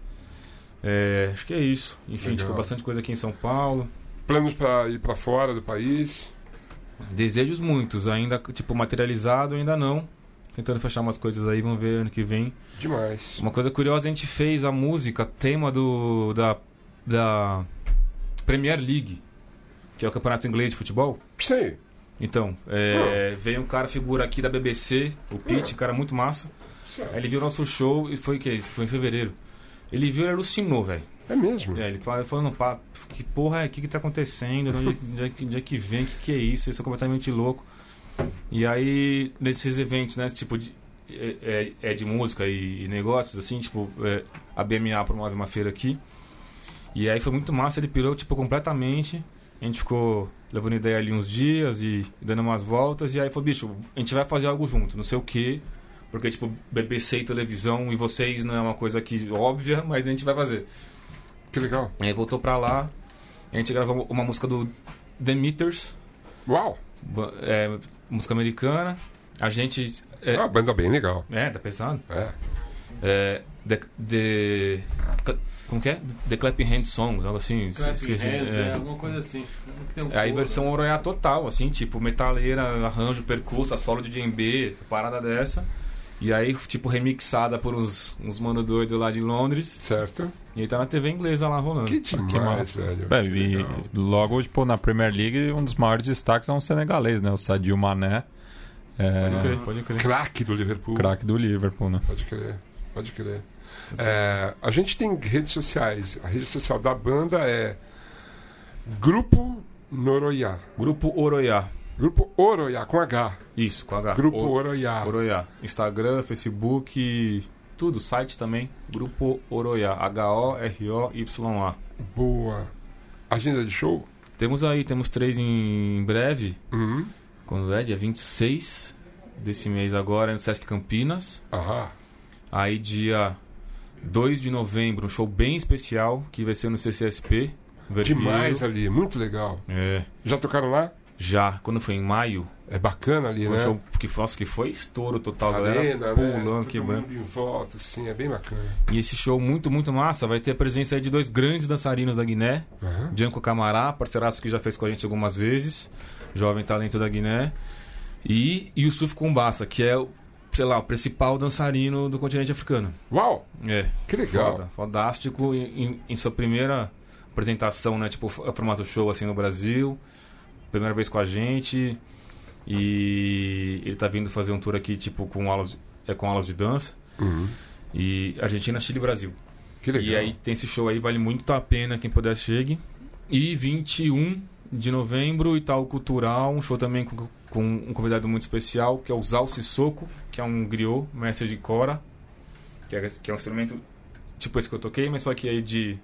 É, acho que é isso. Enfim, Legal. tipo, bastante coisa aqui em São Paulo. Planos pra ir pra fora do país? Desejos muitos, ainda, tipo, materializado ainda não. Tentando fechar umas coisas aí, vamos ver ano que vem. Demais. Uma coisa curiosa, a gente fez a música, tema do da, da Premier League, que é o campeonato inglês de futebol. Sei. Então, é, veio um cara, figura aqui da BBC, o Pete, cara muito massa. Aí ele viu o nosso show e foi o que? Isso foi em fevereiro. Ele viu e alucinou, velho. É mesmo? É, ele falou, falando, pá, que porra é? O que que tá acontecendo? De onde, de onde é que- de onde é que vem? O que que é isso? Isso é completamente louco. E aí, nesses eventos, né, tipo, de, é, é- é de música e, e negócios, assim, tipo, é, a BMA promove uma feira aqui. E aí foi muito massa, ele pirou, tipo, completamente. A gente ficou levando ideia ali uns dias e dando umas voltas. E aí falou, bicho, a gente vai fazer algo junto, não sei o quê. Porque, tipo, BBC e televisão e vocês não é uma coisa que óbvia, mas a gente vai fazer. Que legal. Aí voltou pra lá, a gente gravou uma música do The Meters, Uau! É, música americana. A gente. É uma banda bem legal. é tá pesado. É. É, the, the- Como que é? The Clapping Hand Songs, algo assim. Clapping esqueci. Hands, É. é, alguma coisa assim. Tem um É aí versão oroiá total, assim, tipo, metaleira, arranjo, percurso, solo de DMB, parada dessa. E aí, tipo, remixada por uns, uns mano doido lá de Londres. Certo? E aí tá na TV inglesa lá rolando. Que demais, massa. velho. É, Que e logo, tipo, na Premier League, um dos maiores destaques é um senegalês, né? O Sadio Mané. É, Pode crer, pode crer. Craque do Liverpool. craque do Liverpool, né? Pode crer, pode crer. É, a gente tem redes sociais. A rede social da banda é Grupo Noroiá. Grupo Oroiá. Grupo Oroiá, com H. Isso, com H. Grupo O- Oroiá. Oroiá. Instagram, Facebook, tudo. Site também. Grupo Oroiá. H-O-R-O-Y-A. Boa. Agenda de show? Temos aí, temos três em breve. Uhum. Quando é? Dia 26 desse mês agora, no Sesc Campinas. Aham. Aí dia 2 de novembro, um show bem especial, que vai ser no CCSP. Vermelho. Demais ali, muito legal. É. Já tocaram lá? Já, quando foi em maio, É bacana ali, foi né? show que, nossa, que foi estouro total, galera. Arena, né? pulando, Todo quebrando. mundo em volta, assim, é bem bacana. E esse show muito, muito massa, vai ter a presença aí de dois grandes dançarinos da Guiné. Aham. Janko Camará, parceiraço que já fez com a gente algumas vezes, jovem talento da Guiné. E Yusuf Kumbassa, que é, o, sei lá, o principal dançarino do continente africano. Uau, É, que legal. foda, fodástico em, em- sua primeira apresentação, né, tipo, formato show assim no Brasil. Primeira vez com a gente. E ele tá vindo fazer um tour aqui, tipo, com aulas, é com aulas de dança. Uhum. E Argentina, Chile e Brasil. Que legal. E aí tem esse show aí, vale muito a pena quem puder chegue. E 21 de novembro, Itaú Cultural, um show também com, com um convidado muito especial, que é o Zal Sissoko, que é um griot, mestre de cora, que é, que é um instrumento tipo esse que eu toquei, mas só que aí de,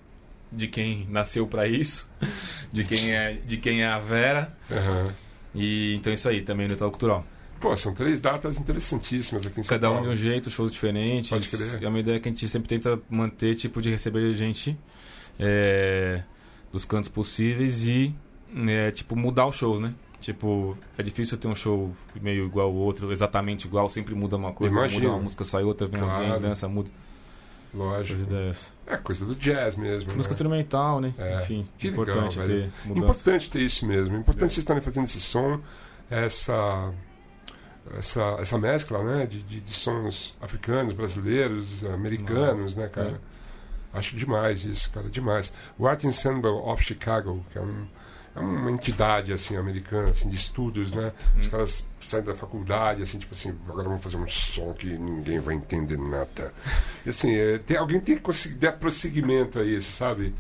de quem nasceu pra isso, de quem é, de quem é a Vera. Aham. E então é isso aí, também no Itaú Cultural. Pô, são três datas interessantíssimas aqui em São Cada um de um jeito, shows diferentes. Pode crer. É uma ideia que a gente sempre tenta manter, tipo, de receber gente é, dos cantos possíveis e, é, tipo, mudar os shows, né? Tipo, é difícil ter um show meio igual ao outro, exatamente igual, sempre muda uma coisa, Imagino. muda uma música, sai outra, vem Claro. alguém, dança, muda Lógico. essas ideias. É coisa do jazz mesmo. Música né? instrumental, né? É. Enfim, Que legal, importante velho. ter mudança. Importante ter isso mesmo. Importante vocês estarem fazendo esse som, essa essa, essa mescla, né, de, de, de sons africanos, brasileiros, americanos, né, cara. Acho demais isso, cara, demais. O Art Ensemble of Chicago, que é, um, é uma entidade assim americana, assim, de estudos, né? Os caras saem da faculdade, assim, tipo assim, agora vamos fazer um som que ninguém vai entender nada. E assim, é, tem, alguém tem que conseguir dar prosseguimento a isso, sabe?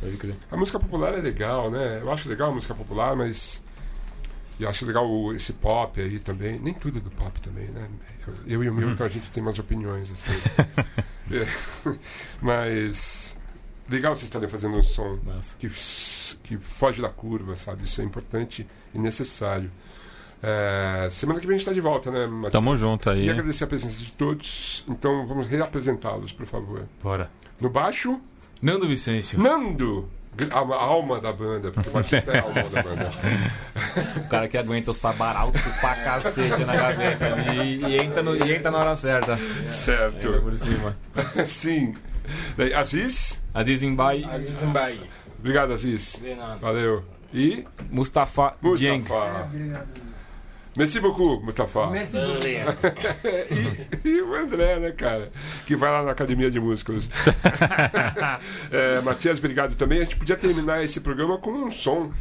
A música popular é legal, né? Eu acho legal a música popular, mas. E acho legal o- esse pop aí também. Nem tudo é do pop também, né? Eu, eu e o Milton, a gente tem umas opiniões, assim. É. Mas. Legal vocês estarem fazendo um som que, que foge da curva, sabe? Isso é importante e necessário. É, semana que vem a gente está de volta, né, Matheus? Tamo junto aí. E agradecer a presença de todos. Então vamos reapresentá-los, por favor. Bora. No baixo, Nando Vicêncio. Nando! A, a alma da banda, porque o baixista é a alma da banda. O cara que aguenta o sabar alto pra cacete na cabeça ali e entra, no, e entra na hora certa. Entra Certo. por cima. Sim. Daí, Aziz? Aziz Mbai, Aziz Mbai. Obrigado, Aziz. De nada. Valeu. E Mustafa Dieng. Mustafa. Obrigado. Merci beaucoup, Mustafa. Messi. E, e o André, né, cara? Que vai lá na Academia de Músculos. é, Matias, obrigado também. A gente podia terminar esse programa com um som. O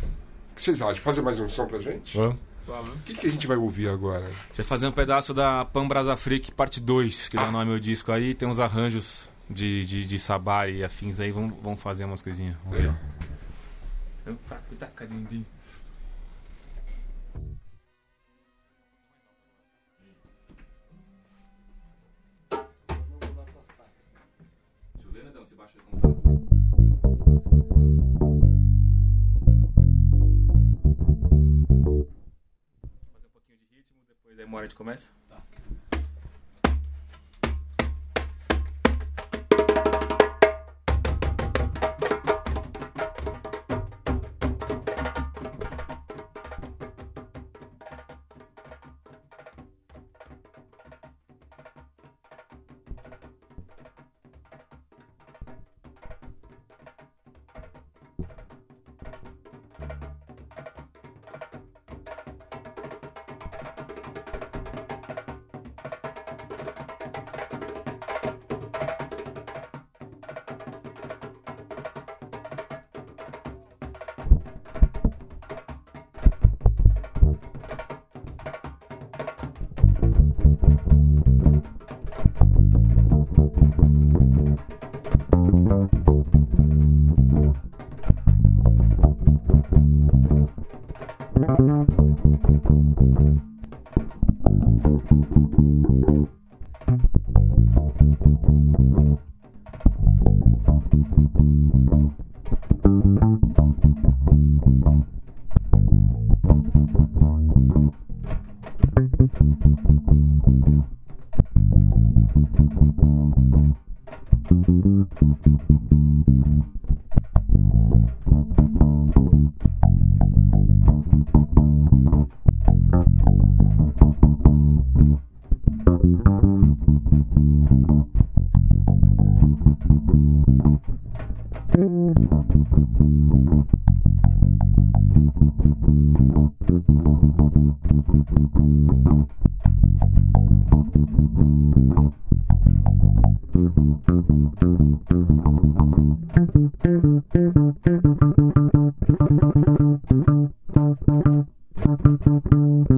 que vocês acham? Fazer mais um som pra gente? Vamos. O que, que a gente vai ouvir agora? Você fazer um pedaço da Pan Brasa Freak parte 2, que dá o nome ao disco aí, tem uns arranjos de, de, de sabar e afins aí, vamos, vamos fazer umas coisinhas. Vamos ver. Fazer um pouquinho de ritmo, depois aí uma hora a gente começa?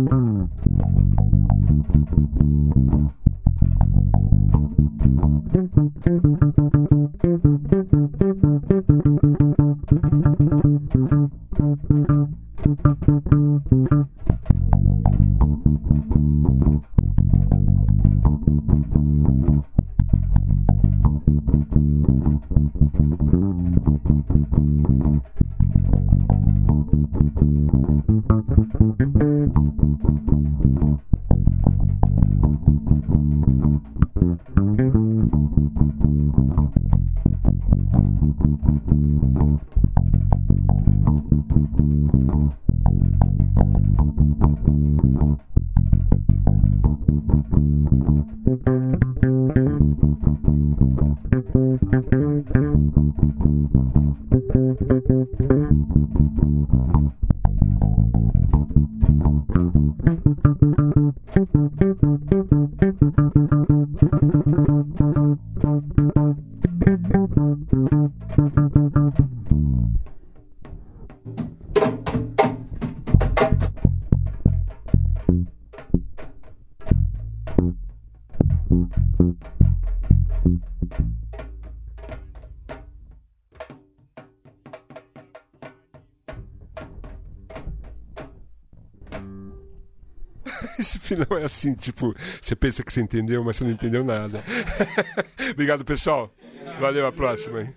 Thank you. Assim, tipo, você pensa que você entendeu, mas você não entendeu nada. Obrigado, pessoal. Valeu, a próxima.